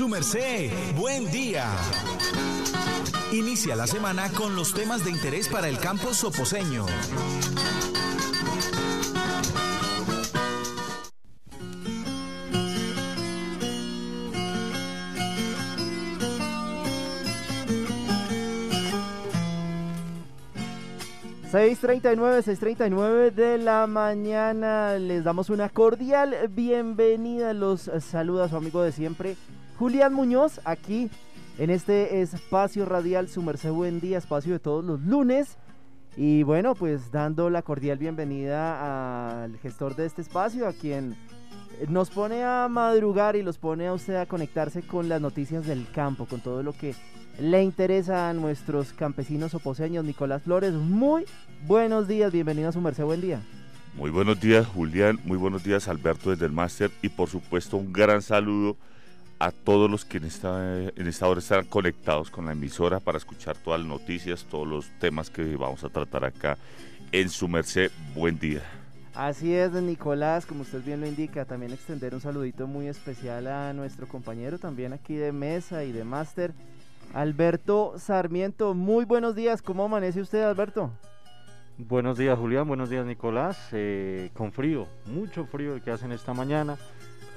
Su merced, buen día. Inicia la semana con los temas de interés para el campo soposeño. ...6.39, 6.39 de la mañana... ...les damos una cordial bienvenida... ...los saluda su amigo de siempre... ...Julián Muñoz, aquí... ...en este espacio radial... ...su merced buen día, espacio de todos los lunes... ...y bueno, pues dando la cordial bienvenida... ...al gestor de este espacio... ...a quien nos pone a madrugar... ...y los pone a usted a conectarse con las noticias del campo... ...con todo lo que le interesa a nuestros campesinos oposeños. Nicolás Flores, muy buenos días, bienvenido a su merced, buen día. Muy buenos días, Julián, muy buenos días, Alberto, desde el máster, y por supuesto un gran saludo a todos los que en esta, en esta hora están conectados con la emisora para escuchar todas las noticias, todos los temas que vamos a tratar acá en su merced. Buen día. Así es, Nicolás, como usted bien lo indica, también extender un saludito muy especial a nuestro compañero también aquí de mesa y de máster, Alberto Sarmiento. Muy buenos días, ¿cómo amanece usted, Alberto? Buenos días, Julián, buenos días, Nicolás. Eh, con frío, mucho frío el que hacen esta mañana,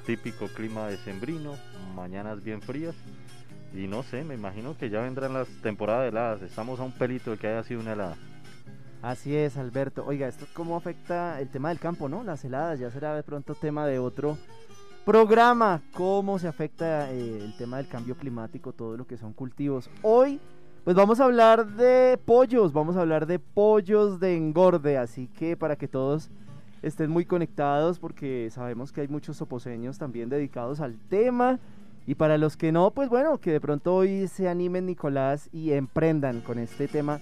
típico clima de sembrino, mañanas bien frías. Y no sé, me imagino que ya vendrán las temporadas heladas. Estamos a un pelito de que haya sido una helada. Así es, Alberto. Oiga, ¿esto cómo afecta el tema del campo, no? Las heladas ya será de pronto tema de otro programa, cómo se afecta eh, el tema del cambio climático, todo lo que son cultivos. Hoy, pues vamos a hablar de pollos, vamos a hablar de pollos de engorde, así que para que todos estén muy conectados, porque sabemos que hay muchos soposeños también dedicados al tema. Y para los que no, pues bueno, que de pronto hoy se animen Nicolás y emprendan con este tema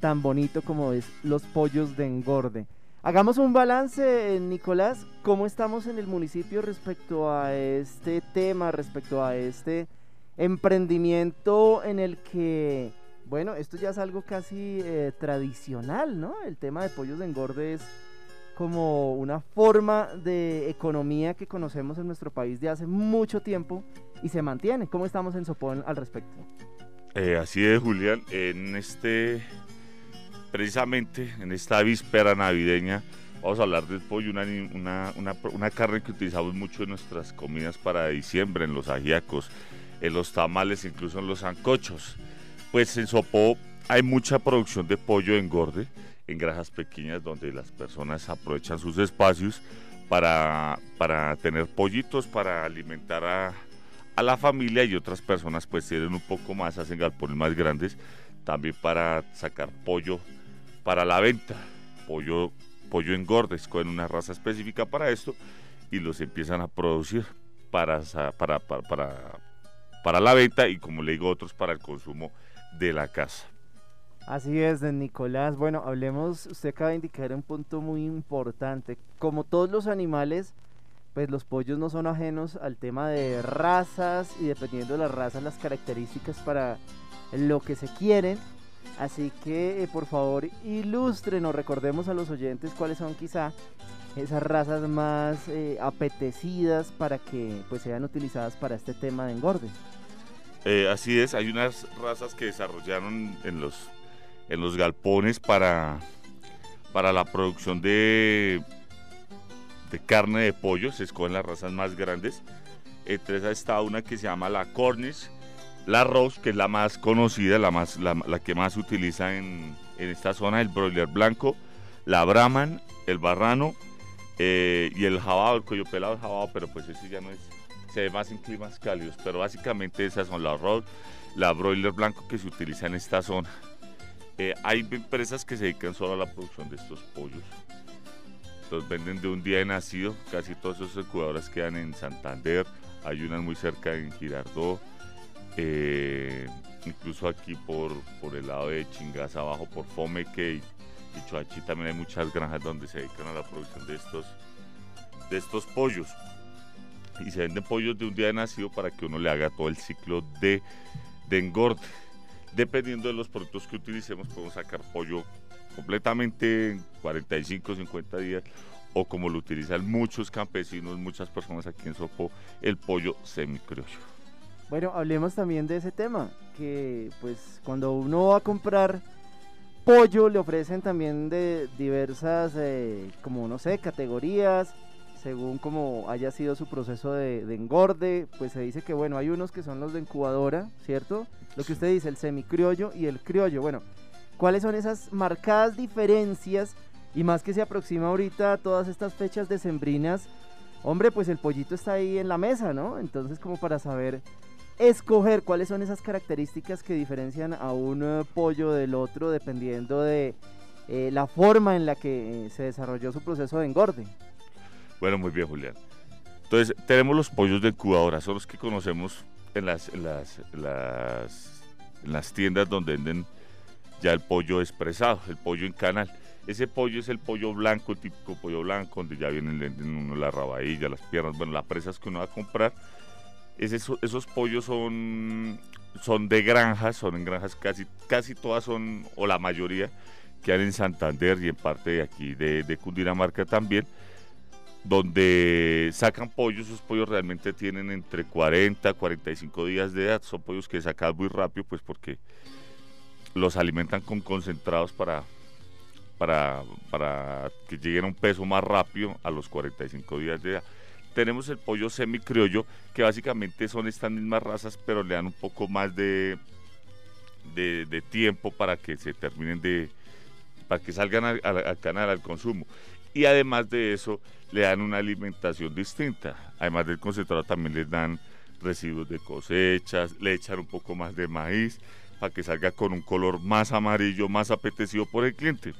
tan bonito como es los pollos de engorde. Hagamos un balance, Nicolás, ¿cómo estamos en el municipio respecto a este tema, respecto a este emprendimiento en el que, bueno, esto ya es algo casi eh, tradicional, ¿no? El tema de pollos de engorde es como una forma de economía que conocemos en nuestro país de hace mucho tiempo y se mantiene. ¿Cómo estamos en Sopón al respecto? Eh, así es, Julián. En este precisamente en esta víspera navideña vamos a hablar del pollo, una, una, carne que utilizamos mucho en nuestras comidas para diciembre, en los ajíacos, en los tamales, incluso en los ancochos. Pues en Sopó hay mucha producción de pollo engorde en granjas pequeñas donde las personas aprovechan sus espacios para, para tener pollitos, para alimentar a, la familia y otras personas pues tienen un poco más, hacen galpones más grandes también para sacar pollo para la venta. Pollo, pollo engorde, escogen una raza específica para esto y los empiezan a producir para, para, para, para, la venta y como le digo otros para el consumo de la casa. Así es, Nicolás. Bueno, hablemos, usted acaba de indicar un punto muy importante. Como todos los animales, pues los pollos no son ajenos al tema de razas y dependiendo de las razas, las características para lo que se quieren. Así que eh, por favor ilústrenos, recordemos a los oyentes cuáles son quizá esas razas más eh, apetecidas para que pues sean utilizadas para este tema de engorde. Eh, así es, hay unas razas que desarrollaron en los, en los galpones para, para la producción de, de carne de pollo, se escogen las razas más grandes. Entre esas está una que se llama la Cornish, la Rose, que es la más conocida, la, más, la, que más se utiliza en, esta zona, el broiler blanco, la Brahman, el Barrano eh, y el Jabado, el cuello pelado, el Jabado, pero pues eso ya no es, se ve más en climas cálidos, pero básicamente esas son la Rose, la broiler blanco que se utiliza en esta zona. Eh, hay empresas que se dedican solo a la producción de estos pollos. Los venden de un día de nacido, casi todos esos cuidadores quedan en Santander, hay unas muy cerca en Girardot, eh, incluso aquí por, por el lado de Chingaza abajo, por Fomeque y, Choachi también hay muchas granjas donde se dedican a la producción de estos, de estos pollos. Y se venden pollos de un día de nacido para que uno le haga todo el ciclo de, de engorde. Dependiendo de los productos que utilicemos, podemos sacar pollo completamente en 45, 50 días o como lo utilizan muchos campesinos, muchas personas aquí en Sopo, el pollo semicriollo. Bueno, hablemos también de ese tema, que pues cuando uno va a comprar pollo le ofrecen también de diversas, eh, como no sé, categorías, según como haya sido su proceso de, de, engorde, pues se dice que bueno, hay unos que son los de incubadora, ¿cierto? Lo que usted dice, el semicriollo y el criollo. Bueno, ¿cuáles son esas marcadas diferencias? Y más que se aproxima ahorita a todas estas fechas decembrinas, hombre, pues el pollito está ahí en la mesa, ¿no? Entonces como para saber escoger cuáles son esas características que diferencian a un eh, pollo del otro dependiendo de eh, la forma en la que eh, se desarrolló su proceso de engorde. Bueno, muy bien, Julián. Entonces, tenemos los pollos de incubadora, son los que conocemos en las, en las, las, en las tiendas donde venden ya el pollo expresado, el pollo en canal. Ese pollo es el pollo blanco, típico pollo blanco, donde ya vienen uno la rabadilla, las piernas, bueno, las presas que uno va a comprar esos pollos son, son de granjas, son en granjas casi, casi todas son, o la mayoría, que hay en Santander y en parte de aquí de, Cundinamarca también, donde sacan pollos, esos pollos realmente tienen entre 40 a 45 días de edad, son pollos que sacan muy rápido, pues porque los alimentan con concentrados para, para, para que lleguen a un peso más rápido a los 45 días de edad tenemos el pollo semicriollo, que básicamente son estas mismas razas, pero le dan un poco más de, de, tiempo para que se terminen de, para que salgan al, canal al consumo. Y además de eso, le dan una alimentación distinta. Además del concentrado también les dan residuos de cosechas, le echan un poco más de maíz para que salga con un color más amarillo, más apetecido por el cliente.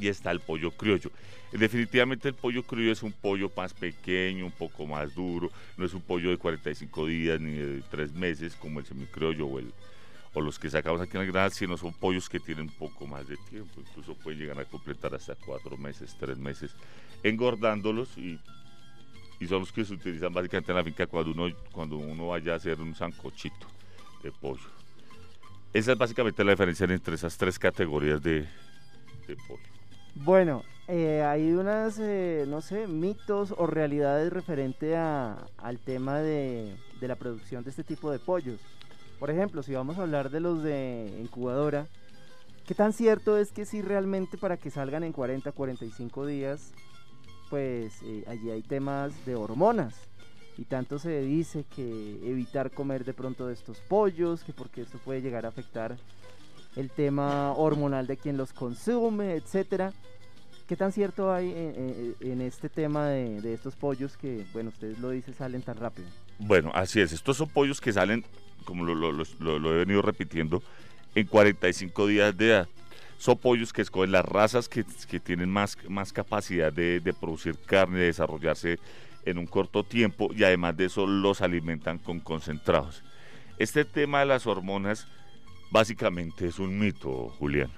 Y está el pollo criollo. Definitivamente el pollo criollo es un pollo más pequeño, un poco más duro, no es un pollo de 45 días ni de 3 meses como el semicriollo o, el, o los que sacamos aquí en el granada, sino son pollos que tienen poco más de tiempo, incluso pueden llegar a completar hasta 4 meses, 3 meses, engordándolos y, y son los que se utilizan básicamente en la finca cuando uno, cuando uno vaya a hacer un sancochito de pollo. Esa es básicamente la diferencia entre esas tres categorías de, de pollo. Bueno, eh, hay unas, eh, no sé, mitos o realidades referente a, al tema de, de, la producción de este tipo de pollos. Por ejemplo, si vamos a hablar de los de incubadora, ¿qué tan cierto es que si realmente para que salgan en 40, 45 días, pues eh, allí hay temas de hormonas? Y tanto se dice que evitar comer de pronto de estos pollos, que porque esto puede llegar a afectar el tema hormonal de quien los consume, etcétera. ¿Qué tan cierto hay en, este tema de, estos pollos que, bueno, ustedes lo dicen, salen tan rápido? Bueno, así es. Estos son pollos que salen, como lo, he venido repitiendo, en 45 días de edad. Son pollos que escogen las razas que, tienen más, más capacidad de, producir carne, de desarrollarse en un corto tiempo y además de eso los alimentan con concentrados. Este tema de las hormonas básicamente es un mito, Julián.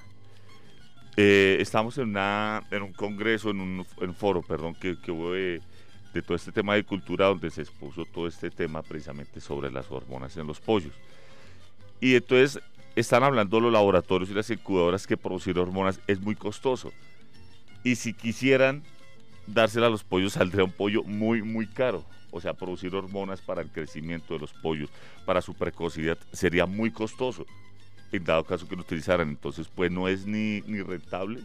Eh, estamos en, una, en un congreso, en un foro, perdón, que, que hubo de, todo este tema de cultura donde se expuso todo este tema precisamente sobre las hormonas en los pollos. Y entonces están hablando los laboratorios y las incubadoras que producir hormonas es muy costoso. Y si quisieran dársela a los pollos saldría un pollo muy, muy caro. O sea, producir hormonas para el crecimiento de los pollos, para su precocidad, sería muy costoso en dado caso que lo utilizaran. Entonces, pues no es ni, ni rentable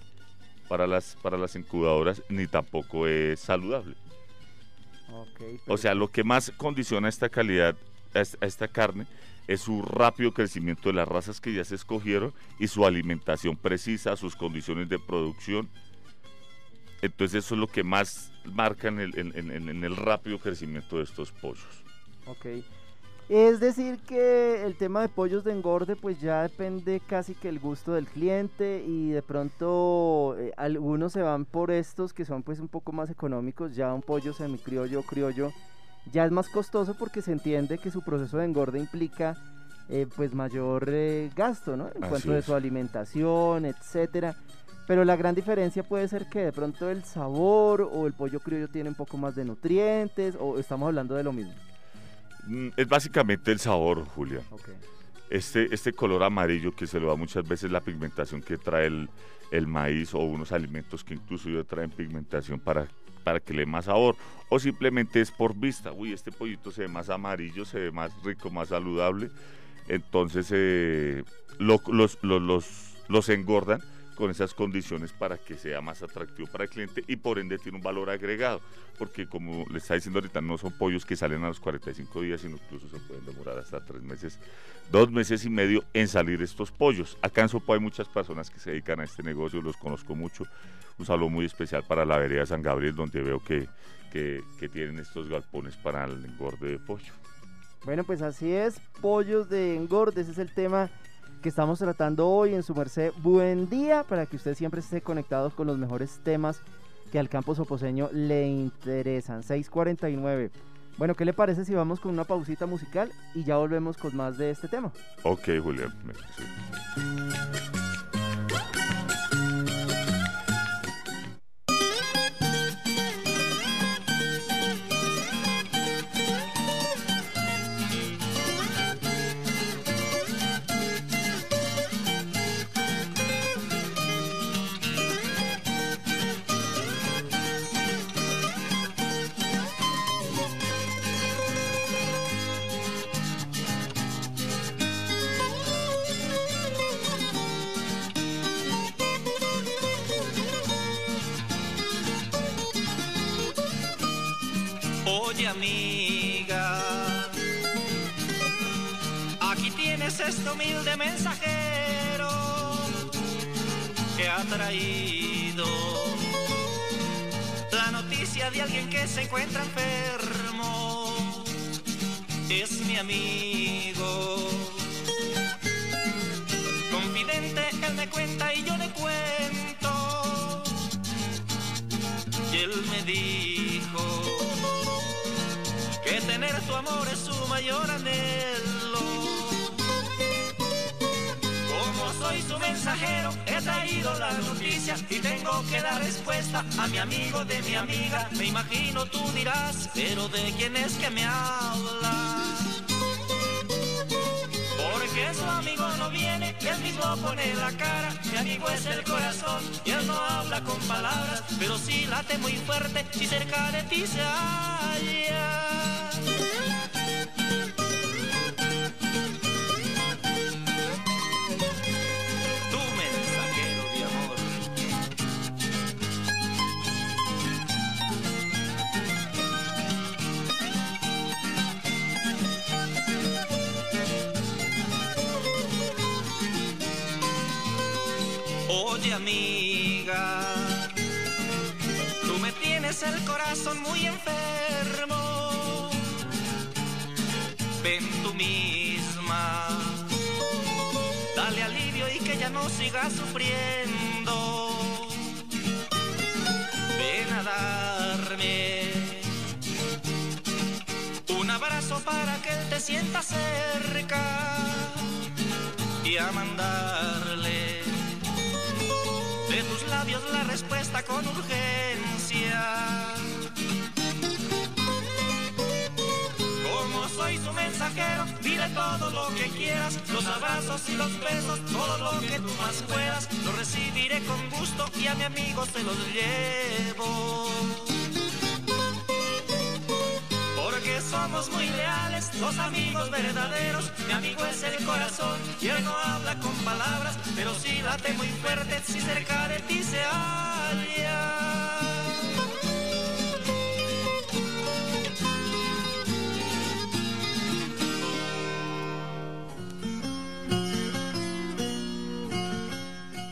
para las, para las incubadoras, ni tampoco es saludable. O sea, lo que más condiciona esta calidad, a esta carne, es su rápido crecimiento de las razas que ya se escogieron y su alimentación precisa, sus condiciones de producción. Entonces eso es lo que más marca en el, en el rápido crecimiento de estos pollos. Ok. Es decir que el tema de pollos de engorde pues ya depende casi que el gusto del cliente y de pronto eh, algunos se van por estos que son pues un poco más económicos, ya un pollo semicriollo criollo ya es más costoso porque se entiende que su proceso de engorde implica eh, pues mayor eh, gasto, ¿no? En cuanto a su alimentación, etcétera. Pero la gran diferencia puede ser que de pronto el sabor o el pollo criollo tiene un poco más de nutrientes o estamos hablando de lo mismo. Mm, es básicamente el sabor, Julia. Este, este color amarillo que se le da muchas veces la pigmentación que trae el, maíz o unos alimentos que incluso traen pigmentación para, para que le dé más sabor. O simplemente es por vista. Uy, este pollito se ve más amarillo, se ve más rico, más saludable. Entonces eh, los, los engordan con esas condiciones para que sea más atractivo para el cliente y por ende tiene un valor agregado, porque como le está diciendo ahorita, no son pollos que salen a los 45 días, sino incluso se pueden demorar hasta tres meses, dos meses y medio en salir estos pollos. Acá en Sopo hay muchas personas que se dedican a este negocio, los conozco mucho. Un saludo muy especial para la vereda San Gabriel, donde veo que, que, que tienen estos galpones para el engorde de pollo. Bueno, pues así es, pollos de engorde, ese es el tema que estamos tratando hoy en su merced. Buen día para que usted siempre esté conectado con los mejores temas que al campo soposeño le interesan. 649. Bueno, ¿qué le parece si vamos con una pausita musical y ya volvemos con más de este tema? Ok, Julián. Este humilde mensajero que ha traído la noticia de alguien que se encuentra enfermo. Es mi amigo. Confidente, él me cuenta y yo le cuento. Y él me que tener tu amor es su mayor anhelo soy su mensajero, he traído las noticias y tengo que dar respuesta a mi amigo de mi amiga. Me imagino tú dirás, pero ¿de quién es que me habla? Porque su amigo no viene, él mismo pone la cara. Mi amigo es el corazón y él no habla con palabras, pero sí late muy fuerte y cerca de ti se halla. Amiga. Tú me tienes el corazón muy enfermo. Ven tú misma. Dale alivio y que ya no siga sufriendo. Ven a darme un abrazo para que él te sienta cerca y a mandarle tus labios la respuesta con urgencia. Como soy su mensajero, dile todo lo que quieras, los abrazos y los besos, todo lo que tú más puedas, lo recibiré con gusto y a mi amigo se los llevo porque somos muy leales, los amigos verdaderos. Mi amigo es el corazón y él no habla con palabras, pero sí late muy fuerte si cerca de ti se halla.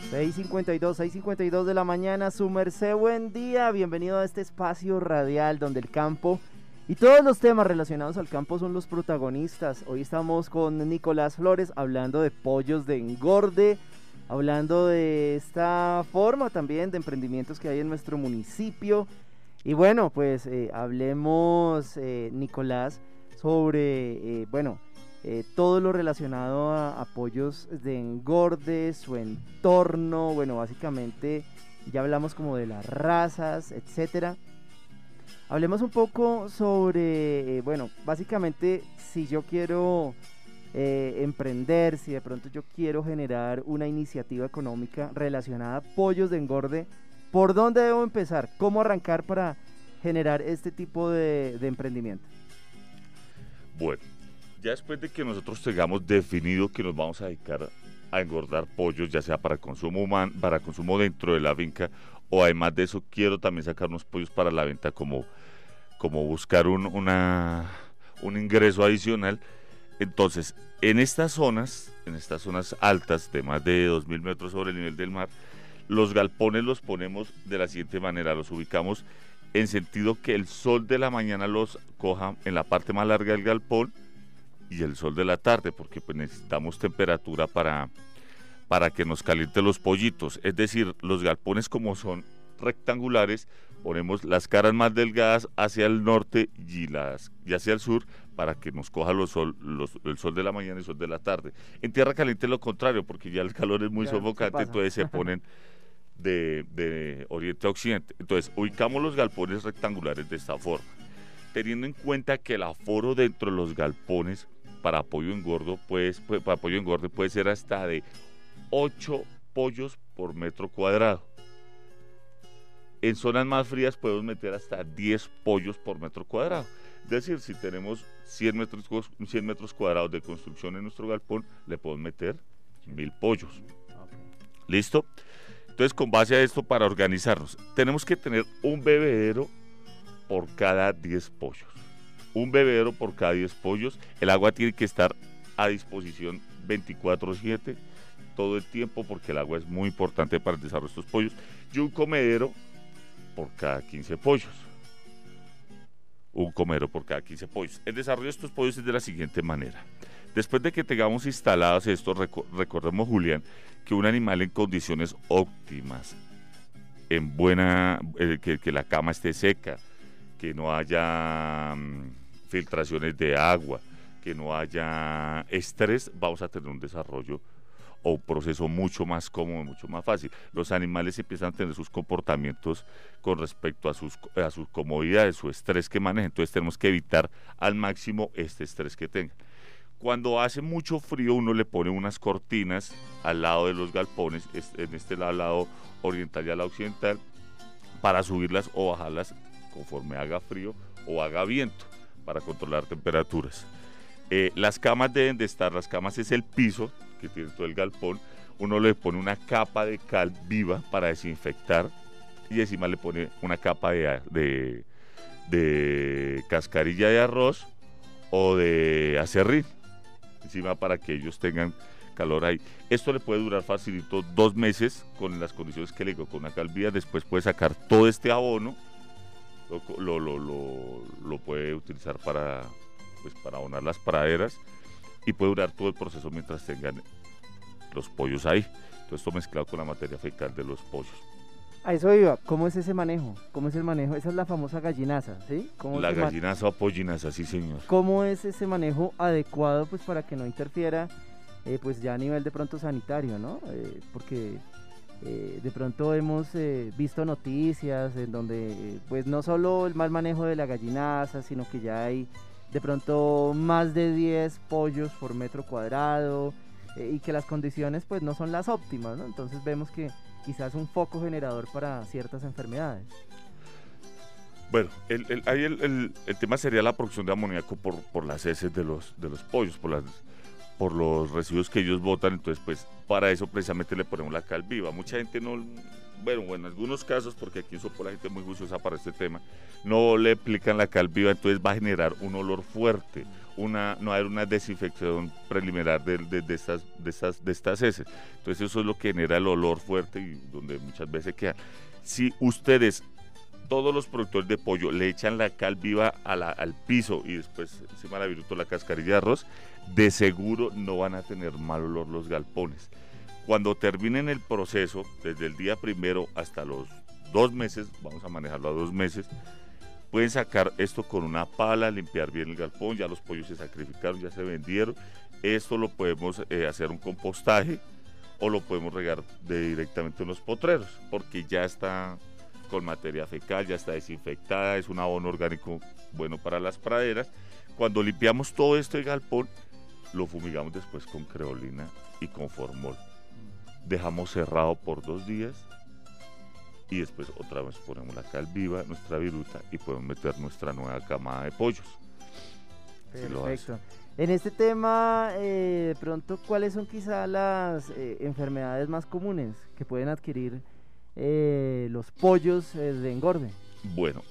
...6.52, 6.52 de la mañana... ...su merced, buen día... ...bienvenido a este espacio radial... ...donde el campo y todos los temas relacionados al campo son los protagonistas. Hoy estamos con Nicolás Flores hablando de pollos de engorde, hablando de esta forma también de emprendimientos que hay en nuestro municipio. Y bueno, pues eh, hablemos, eh, Nicolás, sobre, eh, bueno, todo lo relacionado a, pollos de engorde, su entorno, bueno, básicamente ya hablamos como de las razas, etcétera. Hablemos un poco sobre, eh, bueno, básicamente si yo quiero eh, emprender, si de pronto yo quiero generar una iniciativa económica relacionada a pollos de engorde, ¿por dónde debo empezar? ¿Cómo arrancar para generar este tipo de, de emprendimiento? Bueno, ya después de que nosotros tengamos definido que nos vamos a dedicar a engordar pollos, ya sea para consumo humano, para consumo dentro de la finca, o además de eso quiero también sacar unos pollos para la venta como, como buscar un, una, un ingreso adicional. Entonces, en estas zonas, en estas zonas altas de más de 2.000 metros sobre el nivel del mar, los galpones los ponemos de la siguiente manera, los ubicamos en sentido que el sol de la mañana los coja en la parte más larga del galpón y el sol de la tarde, porque pues necesitamos temperatura para, para que nos caliente los pollitos. Es decir, los galpones como son rectangulares, ponemos las caras más delgadas hacia el norte y, las, y hacia el sur para que nos coja los sol, el sol de la mañana y el sol de la tarde. En tierra caliente es lo contrario, porque ya el calor es muy sofocante, entonces se ponen de, de oriente a occidente. Entonces, ubicamos los galpones rectangulares de esta forma, teniendo en cuenta que el aforo dentro de los galpones para pollo engordo, pues, para pollo engorde puede ser hasta de 8 pollos por metro cuadrado. En zonas más frías podemos meter hasta 10 pollos por metro cuadrado. Es decir, si tenemos 100 metros, 100 metros cuadrados de construcción en nuestro galpón, le podemos meter mil pollos. ¿Listo? Entonces, con base a esto, para organizarnos, tenemos que tener un bebedero por cada 10 pollos. Un bebedero por cada 10 pollos. El agua tiene que estar a disposición 24/7 todo el tiempo porque el agua es muy importante para el desarrollo de estos pollos. Y un comedero por cada 15 pollos. Un comedero por cada 15 pollos. El desarrollo de estos pollos es de la siguiente manera. Después de que tengamos instalados estos, recordemos Julián, que un animal en condiciones óptimas, en buena, eh, que, la cama esté seca, que no haya mm, filtraciones de agua, que no haya estrés, vamos a tener un desarrollo o un proceso mucho más cómodo, mucho más fácil. Los animales empiezan a tener sus comportamientos con respecto a sus, a sus comodidades, su estrés que manejan. Entonces tenemos que evitar al máximo este estrés que tengan. Cuando hace mucho frío uno le pone unas cortinas al lado de los galpones, en este lado, oriental y al lado occidental, para subirlas o bajarlas conforme haga frío o haga viento, para controlar temperaturas. Eh, las camas deben de estar, las camas es el piso que tiene todo el galpón, uno le pone una capa de cal viva para desinfectar y encima le pone una capa de, de cascarilla de arroz o de acerrín encima para que ellos tengan calor ahí. Esto le puede durar facilito dos meses con las condiciones que le digo, con una calvía. Después puede sacar todo este abono, lo, lo, lo, lo, puede utilizar para, pues, para abonar las praderas y puede durar todo el proceso mientras tengan los pollos ahí. Todo esto mezclado con la materia fecal de los pollos. A eso iba, ¿cómo es ese manejo? ¿Cómo es el manejo? Esa es la famosa gallinaza, ¿sí? la gallinaza o pollinaza, sí señor. ¿Cómo es ese manejo adecuado pues para que no interfiera eh, pues ya a nivel de pronto sanitario, ¿no? Eh, porque eh, de pronto hemos visto noticias en donde pues no solo el mal manejo de la gallinaza, sino que ya hay de pronto más de 10 pollos por metro cuadrado y que las condiciones pues no son las óptimas. Entonces vemos que quizás un foco generador para ciertas enfermedades. Bueno, el, ahí el, tema sería la producción de amoníaco por, por las heces de los, de los pollos, por, las, por los residuos que ellos botan. Entonces, pues para eso precisamente le ponemos la cal viva. Mucha gente no, bueno, en algunos casos, porque aquí en Sopo la gente muy juiciosa para este tema, no le aplican la cal viva, entonces va a generar un olor fuerte, una, no hay una desinfección preliminar de, de, estas, de, estas, de estas heces. Entonces eso es lo que genera el olor fuerte y donde muchas veces queda. Si ustedes, todos los productores de pollo, le echan la cal viva al piso y después encima la viruto la cascarilla de arroz, de seguro no van a tener mal olor los galpones. Cuando terminen el proceso, desde el día primero hasta los dos meses, vamos a manejarlo a dos meses, Pueden sacar esto con una pala, limpiar bien el galpón, ya los pollos se sacrificaron, ya se vendieron. Esto lo podemos eh, hacer un compostaje o lo podemos regar directamente en los potreros, porque ya está con materia fecal, ya está desinfectada, es un abono orgánico bueno para las praderas. Cuando limpiamos todo esto de galpón, lo fumigamos después con creolina y con formol. Dejamos cerrado por dos días y después otra vez ponemos la cal viva, nuestra viruta y podemos meter nuestra nueva camada de pollos. Perfecto. En este tema, eh, de pronto, ¿cuáles son quizá las eh, enfermedades más comunes que pueden adquirir eh, los pollos eh, de engorde? Bueno,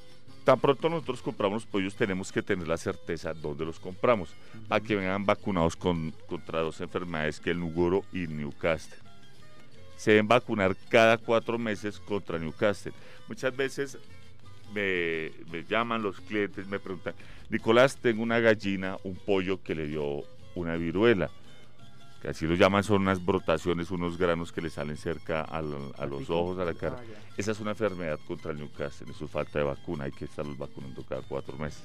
tan pronto nosotros compramos los pollos tenemos que tener la certeza dónde los compramos, a que vengan vacunados con, contra dos enfermedades que el Nugoro y Newcastle. Se deben vacunar cada cuatro meses contra Newcastle. Muchas veces me, me llaman los clientes, me preguntan, Nicolás, tengo una gallina, un pollo que le dio una viruela. Que así lo llaman, son unas brotaciones, unos granos que le salen cerca a, los ojos, a la cara. Ah. Esa es una enfermedad contra el Newcastle, eso es falta de vacuna, hay que estarlos vacunando cada cuatro meses.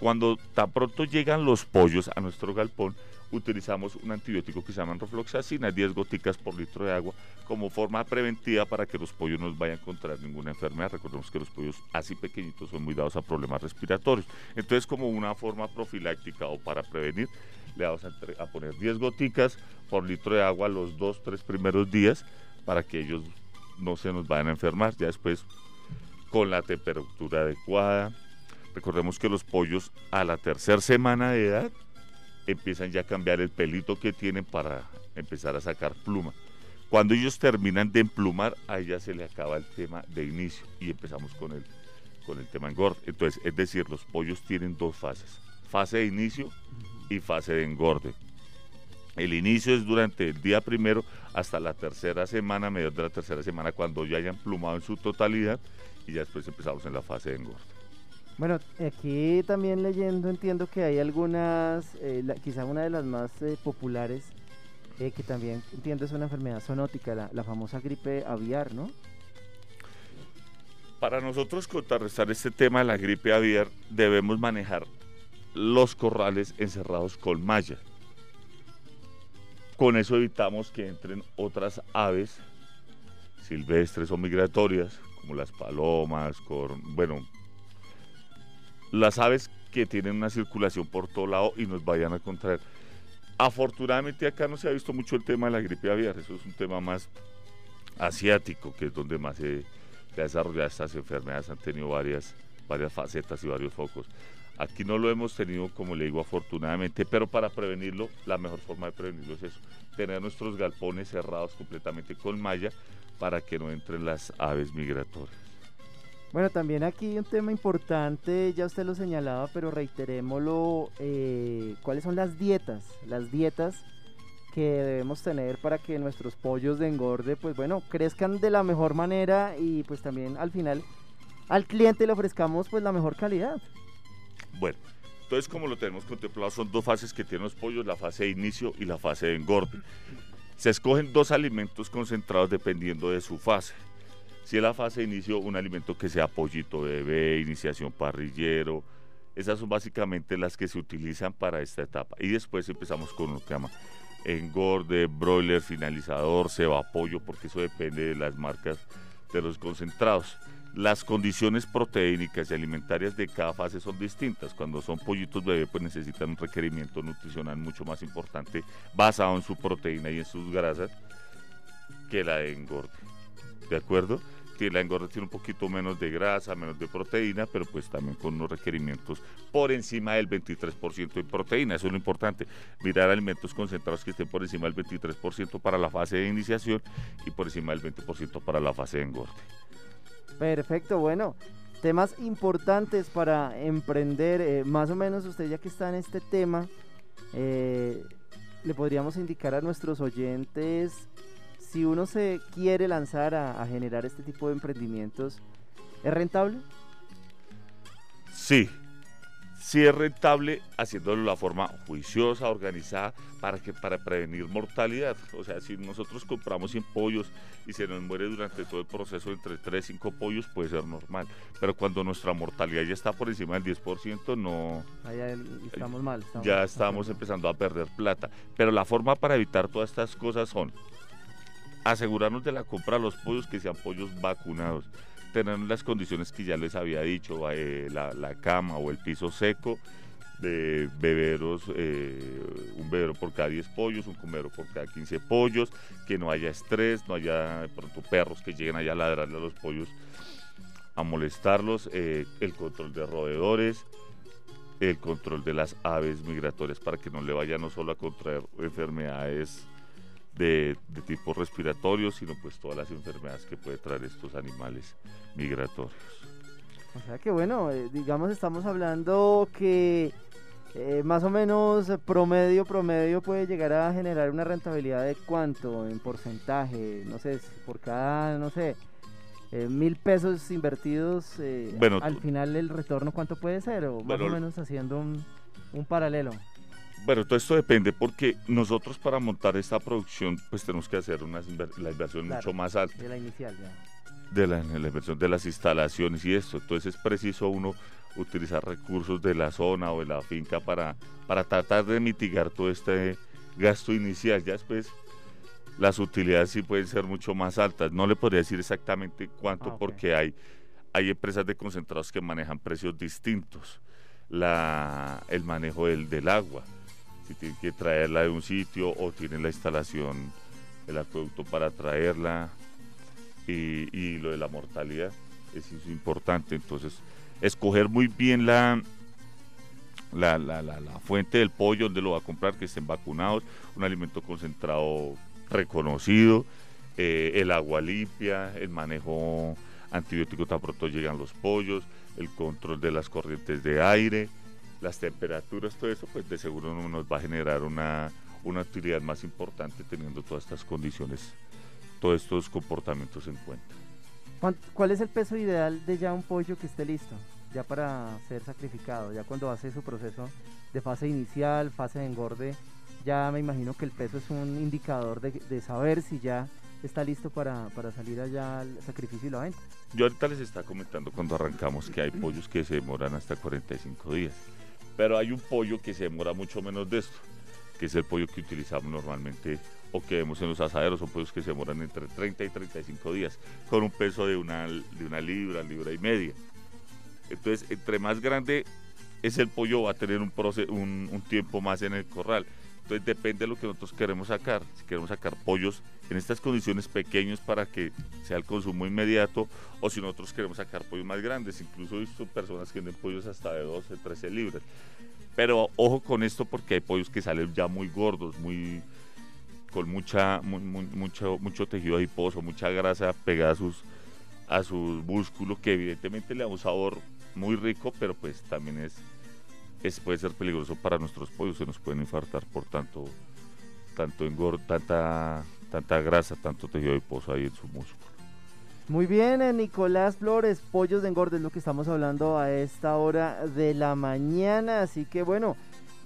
Cuando tan pronto llegan los pollos a nuestro galpón, utilizamos un antibiótico que se llama rofloxacina, 10 goticas por litro de agua, como forma preventiva para que los pollos no vayan a encontrar ninguna enfermedad. Recordemos que los pollos así pequeñitos son muy dados a problemas respiratorios. Entonces, como una forma profiláctica o para prevenir, le vamos a, poner 10 goticas por litro de agua los dos, tres primeros días para que ellos no se nos vayan a enfermar. Ya después, con la temperatura adecuada. Recordemos que los pollos a la tercera semana de edad empiezan ya a cambiar el pelito que tienen para empezar a sacar pluma. Cuando ellos terminan de emplumar, ahí ya se le acaba el tema de inicio y empezamos con el, con el tema engorde. Entonces, es decir, los pollos tienen dos fases, fase de inicio y fase de engorde. El inicio es durante el día primero hasta la tercera semana, medio de la tercera semana, cuando ya hayan plumado en su totalidad y ya después empezamos en la fase de engorde. Bueno, aquí también leyendo entiendo que hay algunas, eh, quizá una de las más eh, populares, eh, que también entiendo es una enfermedad zoonótica, la, la famosa gripe aviar, ¿no? Para nosotros contrarrestar este tema de la gripe aviar, debemos manejar los corrales encerrados con malla. Con eso evitamos que entren otras aves silvestres o migratorias, como las palomas, cor- bueno, las aves que tienen una circulación por todo lado y nos vayan a contraer. Afortunadamente acá no se ha visto mucho el tema de la gripe aviar, eso es un tema más asiático, que es donde más se, se ha desarrollado estas enfermedades, han tenido varias, varias facetas y varios focos. Aquí no lo hemos tenido, como le digo, afortunadamente, pero para prevenirlo, la mejor forma de prevenirlo es eso, tener nuestros galpones cerrados completamente con malla para que no entren las aves migratorias. Bueno, también aquí un tema importante, ya usted lo señalaba, pero reiterémoslo, eh, ¿cuáles son las dietas? Las dietas que debemos tener para que nuestros pollos de engorde, pues bueno, crezcan de la mejor manera y pues también al final al cliente le ofrezcamos pues la mejor calidad. Bueno, entonces como lo tenemos contemplado, son dos fases que tienen los pollos, la fase de inicio y la fase de engorde. Se escogen dos alimentos concentrados dependiendo de su fase. Si es la fase de inicio, un alimento que sea pollito bebé, iniciación parrillero, esas son básicamente las que se utilizan para esta etapa. Y después empezamos con lo que llama engorde, broiler, finalizador, ceba pollo, porque eso depende de las marcas de los concentrados. Las condiciones proteínicas y alimentarias de cada fase son distintas. Cuando son pollitos bebé, pues necesitan un requerimiento nutricional mucho más importante basado en su proteína y en sus grasas que la de engorde. ¿De acuerdo? Que la engorde tiene un poquito menos de grasa, menos de proteína, pero pues también con unos requerimientos por encima del 23% de proteína. Eso es lo importante. Mirar alimentos concentrados que estén por encima del 23% para la fase de iniciación y por encima del 20% para la fase de engorde. Perfecto, bueno, temas importantes para emprender, eh, más o menos usted ya que está en este tema, eh, le podríamos indicar a nuestros oyentes si uno se quiere lanzar a, a generar este tipo de emprendimientos, ¿es rentable? Sí, sí es rentable haciéndolo de la forma juiciosa, organizada, para, que, para prevenir mortalidad. O sea, si nosotros compramos 100 pollos y se nos muere durante todo el proceso entre 3 y 5 pollos, puede ser normal. Pero cuando nuestra mortalidad ya está por encima del 10%, no, Allá estamos mal. estamos ya mal. estamos empezando a perder plata. Pero la forma para evitar todas estas cosas son asegurarnos de la compra de los pollos que sean pollos vacunados, tener las condiciones que ya les había dicho, eh, la, la cama o el piso seco, de beberos eh, un bebedero por cada 10 pollos, un comedero por cada 15 pollos, que no haya estrés, no haya de pronto perros que lleguen allá a ladrarle a los pollos, a molestarlos, eh, el control de roedores, el control de las aves migratorias para que no le vayan no solo a contraer enfermedades de, de tipo respiratorio, sino pues todas las enfermedades que puede traer estos animales migratorios. O sea que bueno, eh, digamos estamos hablando que eh, más o menos eh, promedio, promedio puede llegar a generar una rentabilidad de cuánto en porcentaje, no sé, por cada, no sé, eh, mil pesos invertidos, Bueno, al final el retorno cuánto puede ser, o más Bueno, o menos haciendo un, un paralelo. Bueno, todo esto depende porque nosotros para montar esta producción pues tenemos que hacer una inver- la inversión Claro. mucho más alta De la inicial ya. de la, la inversión de las instalaciones y esto. Entonces es preciso uno utilizar recursos de la zona o de la finca para, para tratar de mitigar todo este gasto inicial. Ya después las utilidades sí pueden ser mucho más altas. No le podría decir exactamente cuánto Ah, porque hay, hay empresas de concentrados que manejan precios distintos. La, el manejo del, del agua, si tienen que traerla de un sitio o tienen la instalación, el acueducto para traerla y, y lo de la mortalidad es, es importante. Entonces, escoger muy bien la, la, la, la- la fuente del pollo, donde lo va a comprar, que estén vacunados, un alimento concentrado reconocido, eh, el agua limpia, el manejo antibiótico tan pronto llegan los pollos, el control de las corrientes de aire, las temperaturas, todo eso, pues de seguro no nos va a generar una, una utilidad más importante teniendo todas estas condiciones, todos estos comportamientos en cuenta. ¿Cuán- ¿Cuál es el peso ideal de ya un pollo que esté listo? Ya para ser sacrificado, ya cuando hace su proceso de fase inicial, fase de engorde, ya me imagino que el peso es un indicador de, de saber si ya está listo para, para salir allá al sacrificio y la venta. Yo ahorita les estaba comentando cuando arrancamos que hay pollos que se demoran hasta 45 días, pero hay un pollo que se demora mucho menos de esto, que es el pollo que utilizamos normalmente o que vemos en los asaderos, son pollos que se demoran entre 30 y 35 días, con un peso de una, de una libra, libra y media. Entonces, entre más grande es el pollo, va a tener un, proce- un, un tiempo más en el corral. Entonces depende de lo que nosotros queremos sacar. Si queremos sacar pollos en estas condiciones pequeños para que sea el consumo inmediato, o si nosotros queremos sacar pollos más grandes. Incluso visto personas que venden pollos hasta de 12, 13 libras. Pero ojo con esto porque hay pollos que salen ya muy gordos, muy con mucha mu- mu- mucho mucho tejido adiposo, mucha grasa pegada a sus a sus músculos que evidentemente le da un sabor muy rico, pero pues también es, es puede ser peligroso para nuestros pollos, se nos pueden infartar por tanto tanto engor, tanta tanta grasa, tanto tejido adiposo ahí en su músculo. Muy bien, eh, Nicolás Flores, pollos de engorde es lo que estamos hablando a esta hora de la mañana. Así que bueno,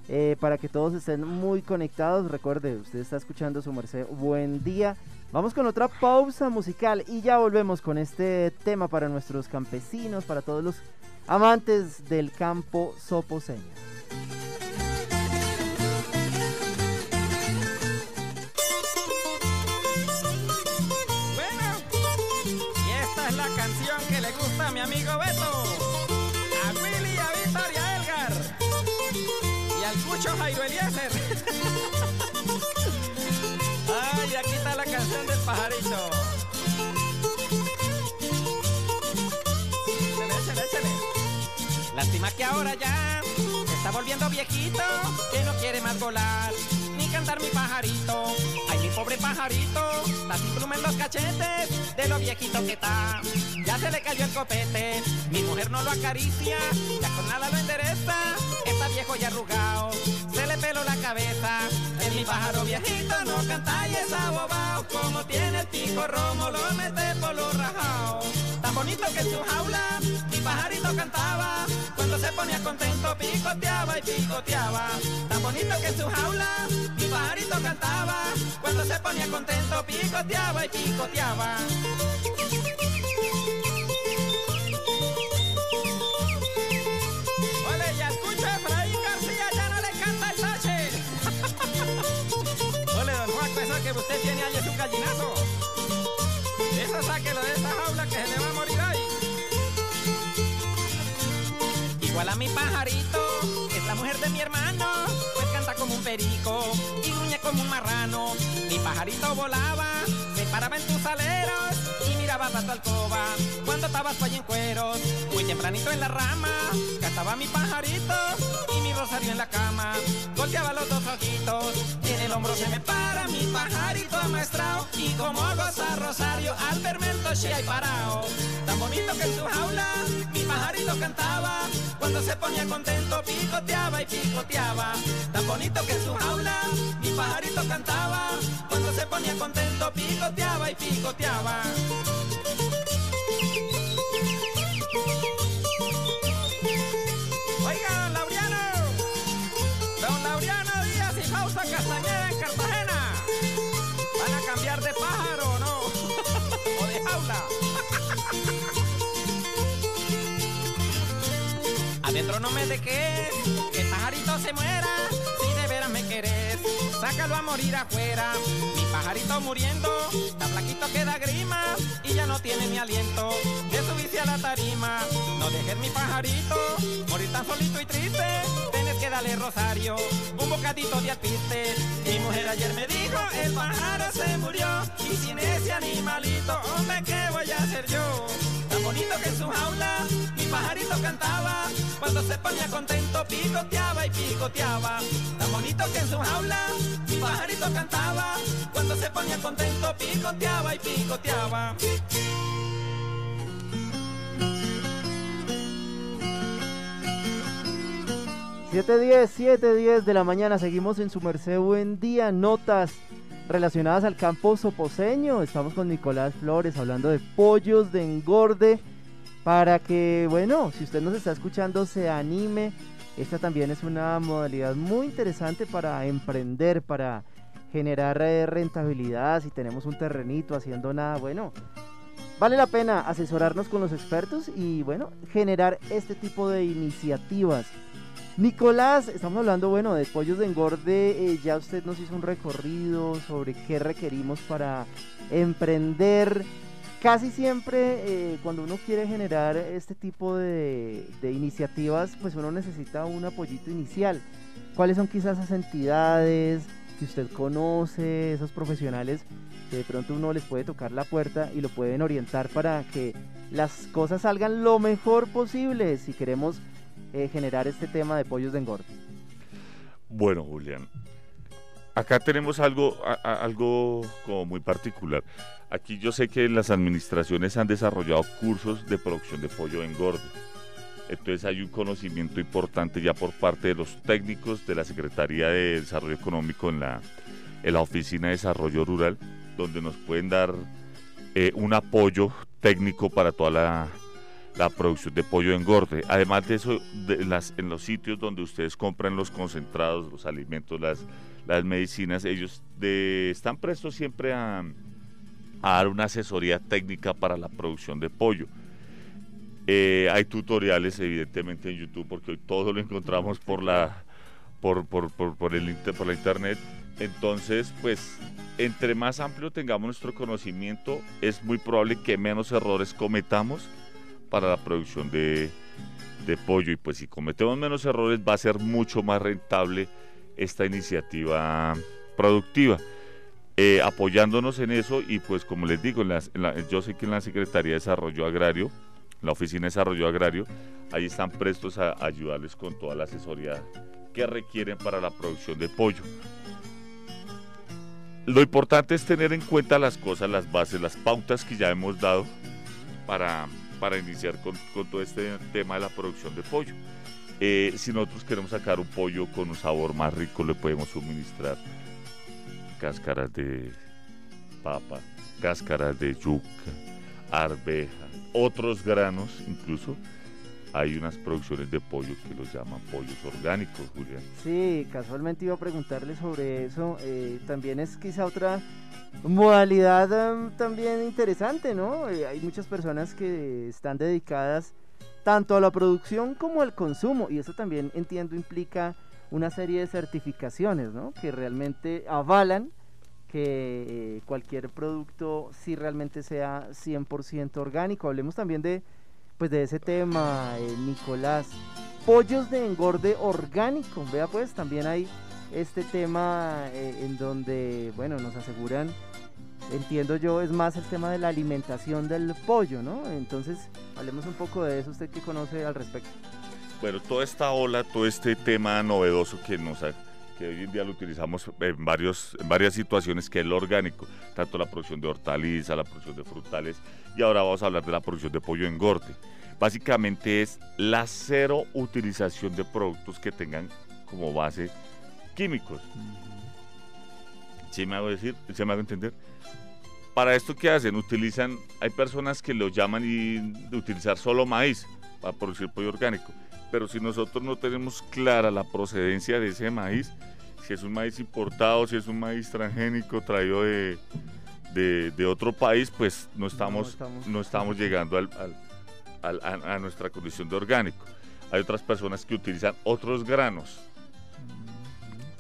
eh, para que todos estén muy conectados, recuerde, usted está escuchando su merced, buen día. Vamos con otra pausa musical y ya volvemos con este tema para nuestros campesinos, para todos los amantes del campo soposeño. Bueno, y esta es la canción que le gusta a mi amigo Beto, a Willy, a Víctor y a Edgar, y al Cucho Jairo Eliezer. Ay, aquí está la canción del pajarito. Lástima que ahora ya está volviendo viejito, que no quiere más volar, ni cantar mi pajarito. Ay, mi pobre pajarito, está sin pluma en los cachetes, de lo viejito que está. Ya se le cayó el copete, mi mujer no lo acaricia, ya con nada lo endereza, está viejo y arrugado, se le peló la cabeza. Es mi pájaro viejito, no canta y es abobao, como tiene el pico romo, lo mete por los rajados. Tan bonito que en su jaula, pajarito cantaba, cuando se ponía contento picoteaba y picoteaba. Tan bonito que su jaula, mi pajarito cantaba, cuando se ponía contento picoteaba y picoteaba. Ole, ya escucho a Efraín García, ya no le canta el tache. Ole, don Juaco, eso que usted tiene ahí es un gallinazo. Eso sáquelo de esa jaula que se le va a morir ahí. Igual a mi pajarito, es la mujer de mi hermano, pues canta como un perico y gruñe como un marrano. Mi pajarito volaba, se paraba en tus aleros y miraba para tu alcoba cuando estabas allí en cueros. Muy tempranito en la rama, cantaba mi pajarito y mi rosario en la cama. Golpeaba los dos ojitos, en el hombro se me para mi pajarito amaestrado y como goza rosario al verme el hay parado. Tan bonito que en su jaula mi pajarito cantaba cuando se ponía contento picoteaba y picoteaba. Tan bonito que en su jaula mi pajarito cantaba. Cuando se ponía contento picoteaba y picoteaba. Oiga, don Laureano, don Laureano Díaz y Fausta Castañeda en Cartagena. ¿Van a cambiar de pájaro o no? ¿O de jaula? Adentro no me dejes, que el pajarito se muera, si de veras me querés, sácalo a morir afuera. Mi pajarito muriendo, tan flaquito queda grima, y ya no tiene ni aliento de subirse a la tarima. No dejes mi pajarito, morir tan solito y triste, tienes que darle rosario, un bocadito de alpiste. Mi mujer ayer me dijo, el pájaro se murió, y sin ese animalito, hombre, ¿qué voy a hacer yo? Tan bonito que en su jaula mi pajarito cantaba, cuando se ponía contento picoteaba y picoteaba. Tan bonito que en su jaula mi pajarito cantaba, cuando se ponía contento picoteaba y picoteaba. 7.10, 7.10 de la mañana, seguimos en su merced, buen día, notas relacionadas al campo soposeño. Estamos con Nicolás Flores hablando de pollos de engorde para que, bueno, si usted nos está escuchando, se anime. Esta también es una modalidad muy interesante para emprender, para generar eh, rentabilidad. Si tenemos un terrenito haciendo nada, bueno, vale la pena asesorarnos con los expertos y, bueno, generar este tipo de iniciativas. Nicolás, estamos hablando, bueno, de pollos de engorde. eh, ya usted nos hizo un recorrido sobre qué requerimos para emprender. Casi siempre eh, cuando uno quiere generar este tipo de, de iniciativas, pues uno necesita un apoyito inicial. ¿Cuáles son quizás esas entidades que usted conoce, esos profesionales que de pronto uno les puede tocar la puerta y lo pueden orientar para que las cosas salgan lo mejor posible si queremos eh, generar este tema de pollos de engorde? Bueno, Julián, acá tenemos algo, algo como muy particular. Aquí yo sé que las administraciones han desarrollado cursos de producción de pollo de engorde. Entonces hay un conocimiento importante ya por parte de los técnicos de la Secretaría de Desarrollo Económico en la, en la Oficina de Desarrollo Rural, donde nos pueden dar eh, un apoyo técnico para toda la, la producción de pollo de engorde. Además de eso, en los sitios donde ustedes compran los concentrados, los alimentos, las, medicinas, ellos están prestos siempre a, dar una asesoría técnica para la producción de pollo. Eh, hay tutoriales evidentemente en YouTube porque hoy todo lo encontramos por la por, por, por, por el por la internet. Entonces, pues, entre más amplio tengamos nuestro conocimiento, es muy probable que menos errores cometamos para la producción de, de pollo. Y pues si cometemos menos errores, va a ser mucho más rentable esta iniciativa productiva. Eh, apoyándonos en eso y pues como les digo, en la- yo sé que en la Secretaría de Desarrollo Agrario, la Oficina de Desarrollo Agrario, ahí están prestos a ayudarles con toda la asesoría que requieren para la producción de pollo. Lo importante es tener en cuenta las cosas, las bases, las pautas que ya hemos dado para, para iniciar con, todo este tema de la producción de pollo. Eh, si nosotros queremos sacar un pollo con un sabor más rico, le podemos suministrar cáscaras de papa, cáscaras de yuca, arveja, otros granos incluso. Hay unas producciones de pollo que los llaman pollos orgánicos, Julián. Sí, casualmente iba a preguntarle sobre eso. eh, también es quizá otra modalidad em, también interesante, ¿no? Eh, hay muchas personas que están dedicadas tanto a la producción como al consumo y eso también entiendo implica una serie de certificaciones, ¿no? Que realmente avalan que eh, cualquier producto sí realmente sea 100% orgánico. Hablemos también de pues de ese tema, eh, Nicolás pollos de engorde orgánico. Vea pues, también hay este tema eh, en donde, bueno, nos aseguran, entiendo yo, es más el tema de la alimentación del pollo, ¿no? Entonces, hablemos un poco de eso, usted que conoce al respecto. Bueno, toda esta ola, todo este tema novedoso que nos ha- que hoy en día lo utilizamos en, varios, en varias situaciones, que es lo orgánico, tanto la producción de hortalizas, la producción de frutales, y ahora vamos a hablar de la producción de pollo engorde. Básicamente es la cero utilización de productos que tengan como base químicos. ¿Sí me hago decir? ¿Sí me hago entender? Para esto, ¿qué hacen? Utilizan, hay personas que lo llaman utilizar solo maíz para producir pollo orgánico. Pero si nosotros no tenemos clara la procedencia de ese maíz, si es un maíz importado, si es un maíz transgénico traído de, de- de otro país, pues no estamos, estamos- no estamos llegando al- al- al- a, a nuestra condición de orgánico. Hay otras personas que utilizan otros granos,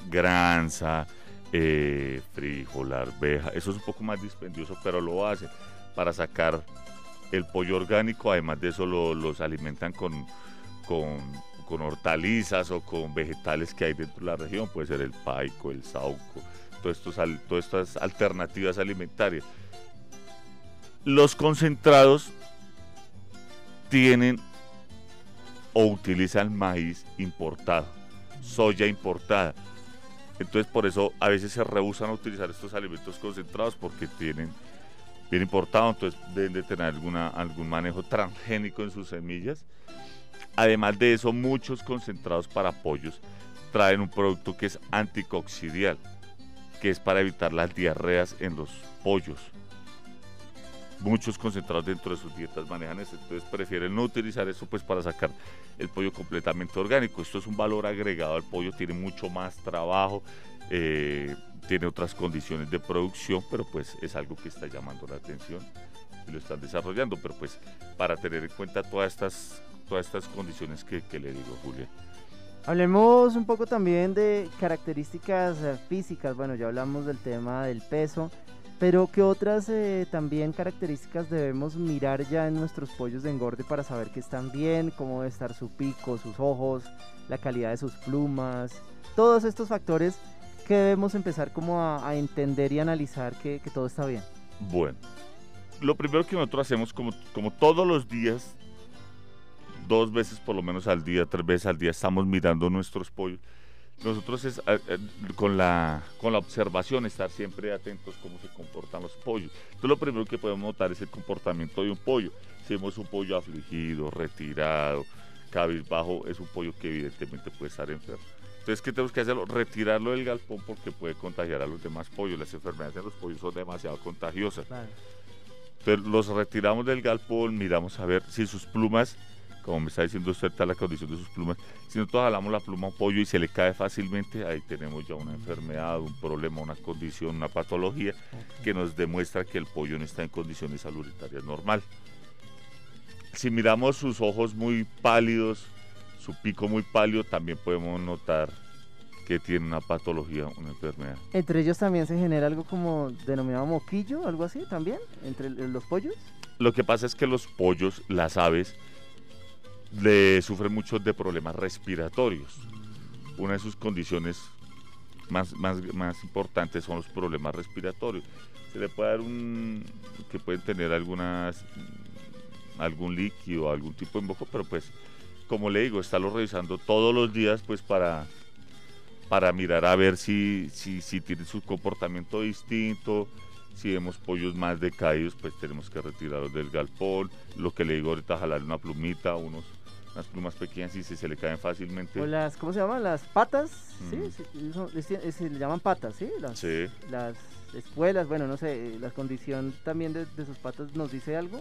granza, eh, frijol, arveja. Eso es un poco más dispendioso, pero lo hacen para sacar el pollo orgánico. Además de eso, lo- los alimentan con, con, con hortalizas o con vegetales que hay dentro de la región. Puede ser el paico, el sauco, todas estas alternativas alimentarias. Los concentrados tienen o utilizan maíz importado, soya importada. Entonces por eso a veces se rehusan a utilizar estos alimentos concentrados porque tienen bien importado, entonces deben de tener alguna, algún manejo transgénico en sus semillas. Además de eso, muchos concentrados para pollos traen un producto que es anticoccidial, que es para evitar las diarreas en los pollos. Muchos concentrados dentro de sus dietas manejan eso, entonces prefieren no utilizar eso pues para sacar el pollo completamente orgánico. Esto es un valor agregado al pollo, tiene mucho más trabajo, eh, tiene otras condiciones de producción, pero pues es algo que está llamando la atención y lo están desarrollando, pero pues para tener en cuenta todas estas, todas estas condiciones que, que le digo, Julia. Hablemos un poco también de características eh, físicas. Bueno, ya hablamos del tema del peso, pero ¿qué otras eh, también características debemos mirar ya en nuestros pollos de engorde para saber que están bien? ¿Cómo debe estar su pico, sus ojos, la calidad de sus plumas? Todos estos factores que debemos empezar como a, entender y analizar que, que todo está bien. Bueno, lo primero que nosotros hacemos como, como todos los días, dos veces por lo menos al día, tres veces al día, estamos mirando nuestros pollos. Nosotros es eh, eh, con, la, con la observación estar siempre atentos cómo se comportan los pollos. Entonces lo primero que podemos notar es el comportamiento de un pollo. Si vemos un pollo afligido, retirado, cabizbajo, es un pollo que evidentemente puede estar enfermo. Entonces, ¿qué tenemos que hacerlo? Retirarlo del galpón porque puede contagiar a los demás pollos. Las enfermedades de los pollos son demasiado contagiosas. Entonces los retiramos del galpón, miramos a ver si sus plumas, como me está diciendo usted, está la condición de sus plumas. Si nosotros jalamos la pluma a un pollo y se le cae fácilmente, ahí tenemos ya una enfermedad, un problema, una condición, una patología que nos demuestra que el pollo no está en condiciones saluditarias normal. Si miramos sus ojos muy pálidos, su pico muy pálido, también podemos notar que tiene una patología, una enfermedad. Entre ellos también se genera algo como denominado moquillo, algo así también, entre los pollos. Lo que pasa es que los pollos, las aves, le sufren mucho de problemas respiratorios. Una de sus condiciones más, más, más importantes son los problemas respiratorios. Se le puede dar un. que pueden tener algunas. algún líquido, algún tipo de moco, pero pues, como le digo, estarlo revisando todos los días, pues para para mirar a ver si, si, si tiene su comportamiento distinto, si vemos pollos más decaídos, pues tenemos que retirarlos del galpón. Lo que le digo ahorita, jalar una plumita, unos, unas plumas pequeñas y si se le caen fácilmente. O las, ¿cómo se llaman? Las patas, ¿sí? Mm. sí, se le llaman patas, ¿sí? Las, Sí. las espuelas, bueno, no sé, la condición también de, de sus patas nos dice algo.